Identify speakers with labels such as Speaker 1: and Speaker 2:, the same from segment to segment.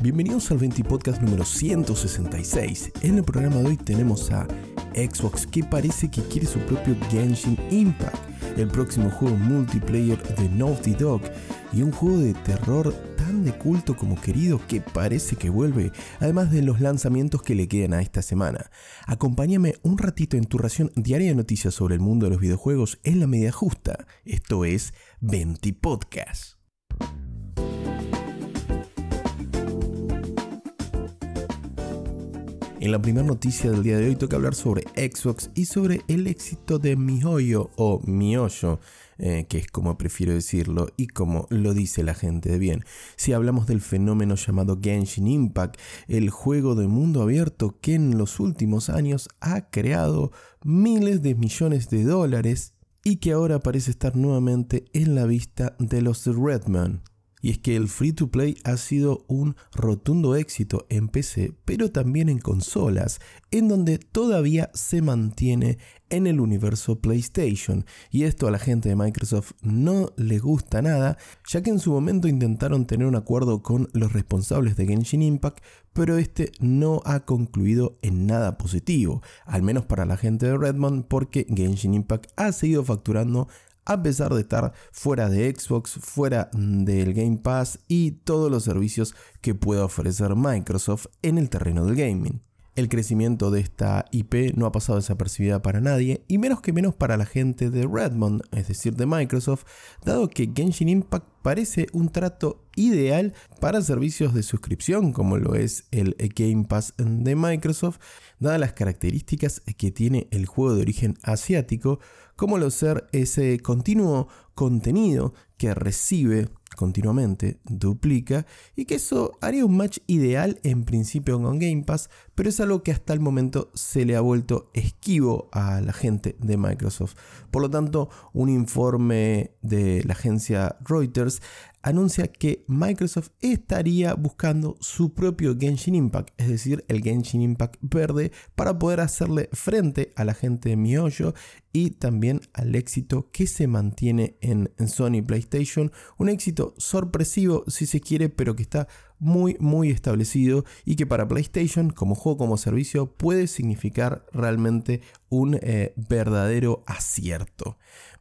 Speaker 1: Bienvenidos al 20 Podcast número 166. En el programa de hoy tenemos a Xbox que parece que quiere su propio Genshin Impact, el próximo juego multiplayer de Naughty Dog y un juego de terror tan de culto como querido que parece que vuelve, además de los lanzamientos que le quedan a esta semana. Acompáñame un ratito en tu ración diaria de noticias sobre el mundo de los videojuegos en la media justa. Esto es 20 Podcast. En la primera noticia del día de hoy toca hablar sobre Xbox y sobre el éxito de MiHoYo o MiHoYo, eh, que es como prefiero decirlo y como lo dice la gente de bien. Si hablamos del fenómeno llamado Genshin Impact, el juego de mundo abierto que en los últimos años ha creado miles de millones de dólares y que ahora parece estar nuevamente en la vista de los Redman. Y es que el free to play ha sido un rotundo éxito en PC, pero también en consolas, en donde todavía se mantiene en el universo PlayStation. Y esto a la gente de Microsoft no le gusta nada, ya que en su momento intentaron tener un acuerdo con los responsables de Genshin Impact, pero este no ha concluido en nada positivo, al menos para la gente de Redmond, porque Genshin Impact ha seguido facturando a pesar de estar fuera de Xbox, fuera del Game Pass y todos los servicios que pueda ofrecer Microsoft en el terreno del gaming. El crecimiento de esta IP no ha pasado desapercibida para nadie y menos que menos para la gente de Redmond, es decir, de Microsoft, dado que Genshin Impact parece un trato ideal para servicios de suscripción como lo es el Game Pass de Microsoft, dadas las características que tiene el juego de origen asiático, como lo ser ese continuo contenido que recibe continuamente, duplica, y que eso haría un match ideal en principio con Game Pass, pero es algo que hasta el momento se le ha vuelto esquivo a la gente de Microsoft. Por lo tanto, un informe de la agencia Reuters anuncia que Microsoft estaría buscando su propio Genshin Impact, es decir, el Genshin Impact verde, para poder hacerle frente a la gente de MiHoYo y también al éxito que se mantiene en, en Sony PlayStation, un éxito sorpresivo si se quiere, pero que está muy muy establecido y que para PlayStation como juego como servicio puede significar realmente un eh, verdadero acierto.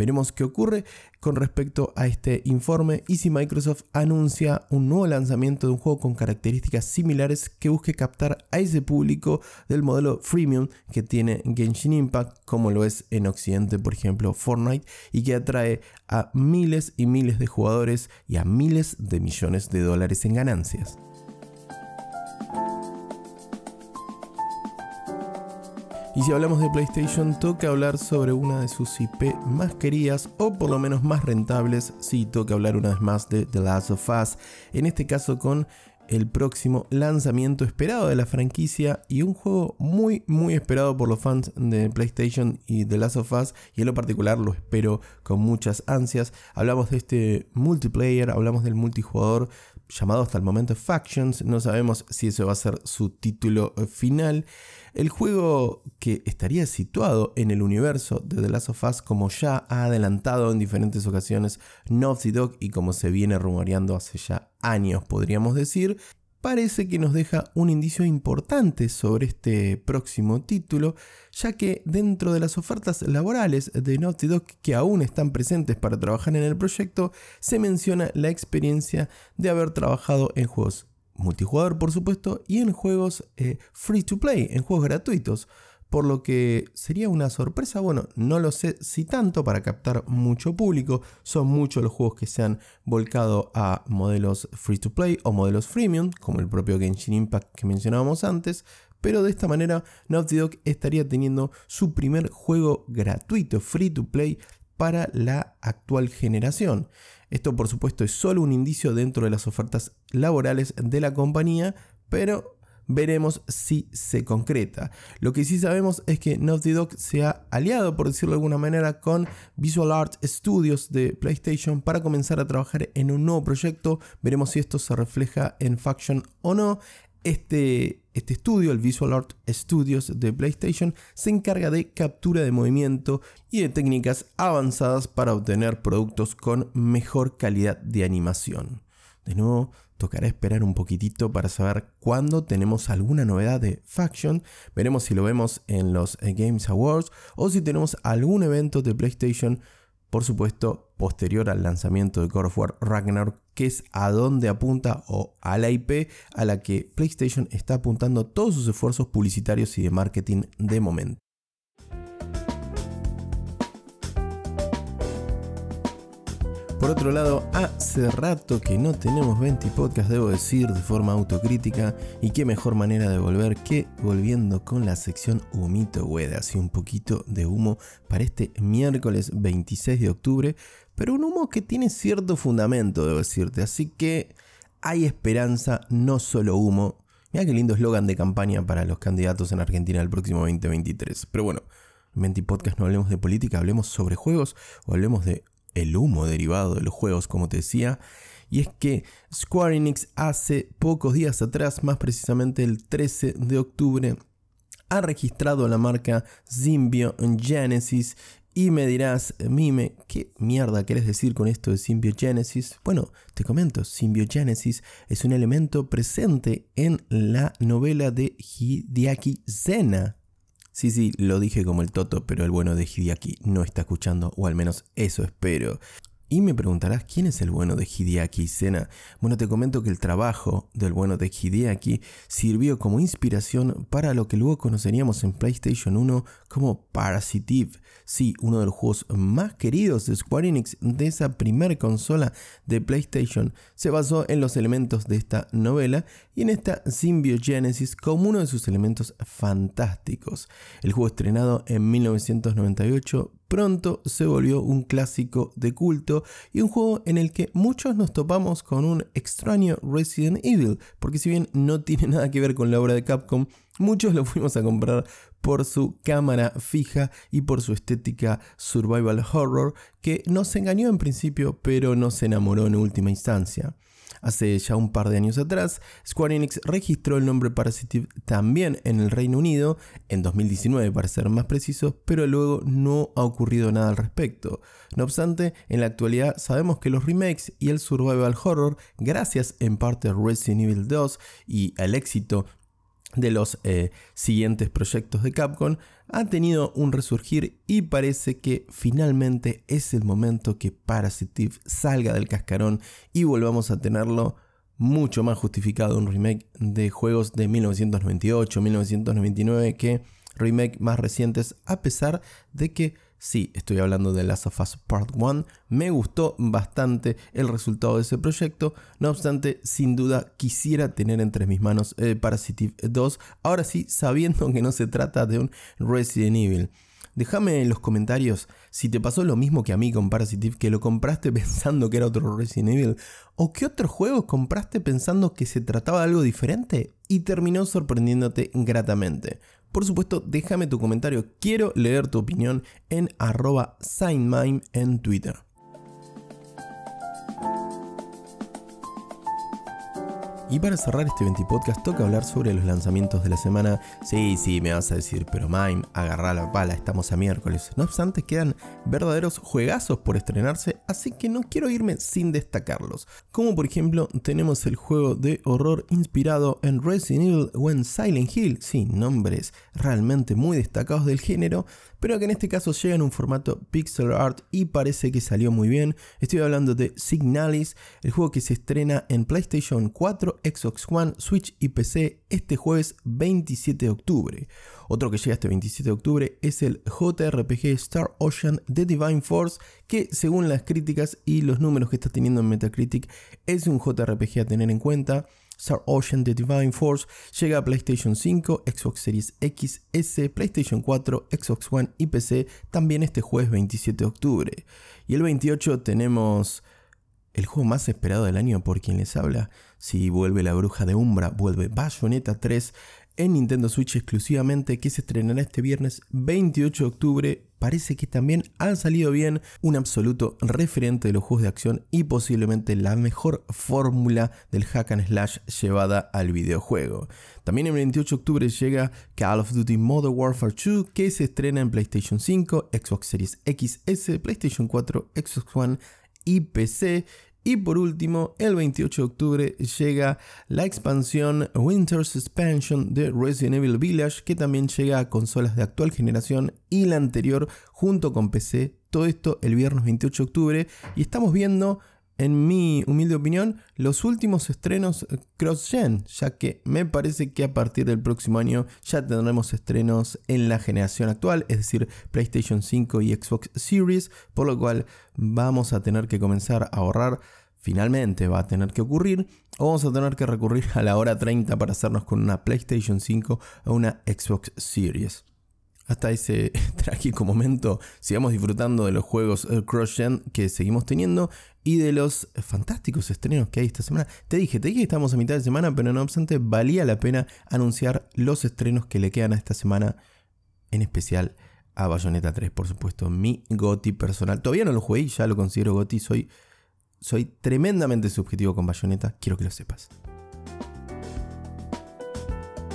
Speaker 1: Veremos qué ocurre con respecto a este informe y si Microsoft anuncia un nuevo lanzamiento de un juego con características similares que busque captar a ese público del modelo freemium que tiene Genshin Impact, como lo es en Occidente, por ejemplo, Fortnite, y que atrae a miles y miles de jugadores y a miles de millones de dólares en ganancias. Y si hablamos de PlayStation, toca hablar sobre una de sus IP más queridas o por lo menos más rentables. Sí, toca hablar una vez más de The Last of Us, en este caso con el próximo lanzamiento esperado de la franquicia y un juego muy muy esperado por los fans de PlayStation y The Last of Us y en lo particular lo espero con muchas ansias. Hablamos de este multiplayer, hablamos del multijugador llamado hasta el momento Factions, no sabemos si ese va a ser su título final. El juego que estaría situado en el universo de The Last of Us como ya ha adelantado en diferentes ocasiones Naughty Dog y como se viene rumoreando hace ya años podríamos decir, parece que nos deja un indicio importante sobre este próximo título, ya que dentro de las ofertas laborales de Naughty Dog que aún están presentes para trabajar en el proyecto, se menciona la experiencia de haber trabajado en juegos multijugador por supuesto, y en juegos eh, free to play, en juegos gratuitos. Por lo que sería una sorpresa, bueno, no lo sé si tanto para captar mucho público, son muchos los juegos que se han volcado a modelos free to play o modelos freemium, como el propio Genshin Impact que mencionábamos antes, pero de esta manera Naughty Dog estaría teniendo su primer juego gratuito, free to play, para la actual generación. Esto por supuesto es solo un indicio dentro de las ofertas laborales de la compañía, pero veremos si se concreta. Lo que sí sabemos es que Naughty Dog se ha aliado, por decirlo de alguna manera, con Visual Art Studios de PlayStation para comenzar a trabajar en un nuevo proyecto. Veremos si esto se refleja en Faction o no. Este, este estudio, el Visual Art Studios de PlayStation, se encarga de captura de movimiento y de técnicas avanzadas para obtener productos con mejor calidad de animación. De nuevo, tocará esperar un poquitito para saber cuándo tenemos alguna novedad de Faction. Veremos si lo vemos en los eh, Games Awards o si tenemos algún evento de PlayStation, por supuesto, posterior al lanzamiento de God of War Ragnarok, que es a donde apunta o a la IP a la que PlayStation está apuntando todos sus esfuerzos publicitarios y de marketing de momento. Por otro lado, hace rato que no tenemos 20 podcasts, debo decir, de forma autocrítica, y qué mejor manera de volver que volviendo con la sección Humito Wed, así un poquito de humo para este miércoles 26 de octubre, pero un humo que tiene cierto fundamento, debo decirte, así que hay esperanza, no solo humo. Mira qué lindo eslogan de campaña para los candidatos en Argentina el próximo 2023. Pero bueno, en 20 Podcast no hablemos de política, hablemos sobre juegos o hablemos de el humo derivado de los juegos, como te decía. Y es que Square Enix hace pocos días atrás, más precisamente el 13 de octubre, ha registrado la marca Symbio Genesis. Y me dirás, Mime, ¿qué mierda querés decir con esto de Symbiogenesis? Bueno, te comento, Symbiogenesis es un elemento presente en la novela de Hideaki Zena, Sí, sí, lo dije como el Toto, pero el bueno de Hideaki no está escuchando, o al menos eso espero. Y me preguntarás quién es el bueno de Hideaki Sena. Bueno, te comento que el trabajo del bueno de Hideaki sirvió como inspiración para lo que luego conoceríamos en PlayStation 1 como Parasitive. Sí, uno de los juegos más queridos de Square Enix de esa primera consola de PlayStation se basó en los elementos de esta novela y en esta Symbiogenesis como uno de sus elementos fantásticos. El juego estrenado en 1998 pronto se volvió un clásico de culto y un juego en el que muchos nos topamos con un extraño Resident Evil, porque si bien no tiene nada que ver con la obra de Capcom, muchos lo fuimos a comprar por su cámara fija y por su estética survival horror, que nos engañó en principio, pero nos enamoró en última instancia. Hace ya un par de años atrás, Square Enix registró el nombre Parasitive también en el Reino Unido, en 2019 para ser más preciso, pero luego no ha ocurrido nada al respecto. No obstante, en la actualidad sabemos que los remakes y el survival horror, gracias en parte a Resident Evil 2 y al éxito de los eh, siguientes proyectos de Capcom ha tenido un resurgir y parece que finalmente es el momento que Parasitive salga del cascarón y volvamos a tenerlo mucho más justificado un remake de juegos de 1998, 1999 que remake más recientes a pesar de que Sí, estoy hablando de Last of Us Part 1. Me gustó bastante el resultado de ese proyecto. No obstante, sin duda quisiera tener entre mis manos eh, Parasitive 2. Ahora sí, sabiendo que no se trata de un Resident Evil. Déjame en los comentarios si te pasó lo mismo que a mí con Parasitive, que lo compraste pensando que era otro Resident Evil, o qué otro juego compraste pensando que se trataba de algo diferente y terminó sorprendiéndote gratamente. Por supuesto, déjame tu comentario. Quiero leer tu opinión en arroba en Twitter. Y para cerrar este 20 podcast toca hablar sobre los lanzamientos de la semana. Sí, sí, me vas a decir, pero Mime, agarra la pala, estamos a miércoles. No obstante, quedan verdaderos juegazos por estrenarse, así que no quiero irme sin destacarlos. Como por ejemplo, tenemos el juego de horror inspirado en Resident Evil o en Silent Hill, sí, nombres realmente muy destacados del género, pero que en este caso llega en un formato pixel art y parece que salió muy bien. Estoy hablando de Signalis, el juego que se estrena en PlayStation 4, Xbox One, Switch y PC este jueves 27 de octubre. Otro que llega este 27 de octubre es el JRPG Star Ocean The Divine Force, que según las críticas y los números que está teniendo en Metacritic, es un JRPG a tener en cuenta. Star Ocean The Divine Force llega a PlayStation 5, Xbox Series X, S, PlayStation 4, Xbox One y PC también este jueves 27 de octubre. Y el 28 tenemos el juego más esperado del año por quien les habla. Si vuelve la bruja de Umbra, vuelve Bayonetta 3, en Nintendo Switch exclusivamente que se estrenará este viernes 28 de octubre. Parece que también ha salido bien un absoluto referente de los juegos de acción y posiblemente la mejor fórmula del hack and slash llevada al videojuego. También el 28 de octubre llega Call of Duty Modern Warfare 2 que se estrena en PlayStation 5, Xbox Series XS, PlayStation 4, Xbox One y PC Y por último, el 28 de octubre llega la expansión Winter's Expansion de Resident Evil Village, que también llega a consolas de actual generación y la anterior junto con PC. Todo esto el viernes 28 de octubre. Y estamos viendo en mi humilde opinión, los últimos estrenos eh, cross-gen, ya que me parece que a partir del próximo año ya tendremos estrenos en la generación actual, es decir, PlayStation 5 y Xbox Series, por lo cual vamos a tener que comenzar a ahorrar. Finalmente va a tener que ocurrir, o vamos a tener que recurrir a la hora 30 para hacernos con una PlayStation 5 o una Xbox Series hasta ese trágico momento sigamos disfrutando de los juegos eh, cross-gen que seguimos teniendo y de los fantásticos estrenos que hay esta semana. Te dije, te dije que estamos a mitad de semana, pero no obstante valía la pena anunciar los estrenos que le quedan a esta semana, en especial a Bayonetta 3, por supuesto, mi GOTI personal. Todavía no lo jugué ya lo considero GOTI, soy, soy tremendamente subjetivo con Bayonetta, quiero que lo sepas.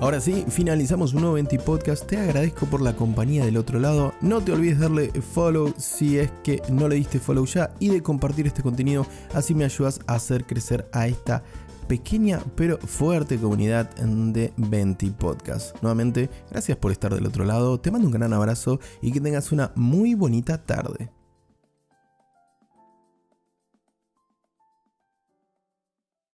Speaker 1: Ahora sí, finalizamos un nuevo 20 podcast. Te agradezco por la compañía del otro lado. No te olvides darle follow si es que no le diste follow ya y de compartir este contenido. Así me ayudas a hacer crecer a esta pequeña pero fuerte comunidad de 20 Podcast. Nuevamente, gracias por estar del otro lado. Te mando un gran abrazo y que tengas una muy bonita tarde.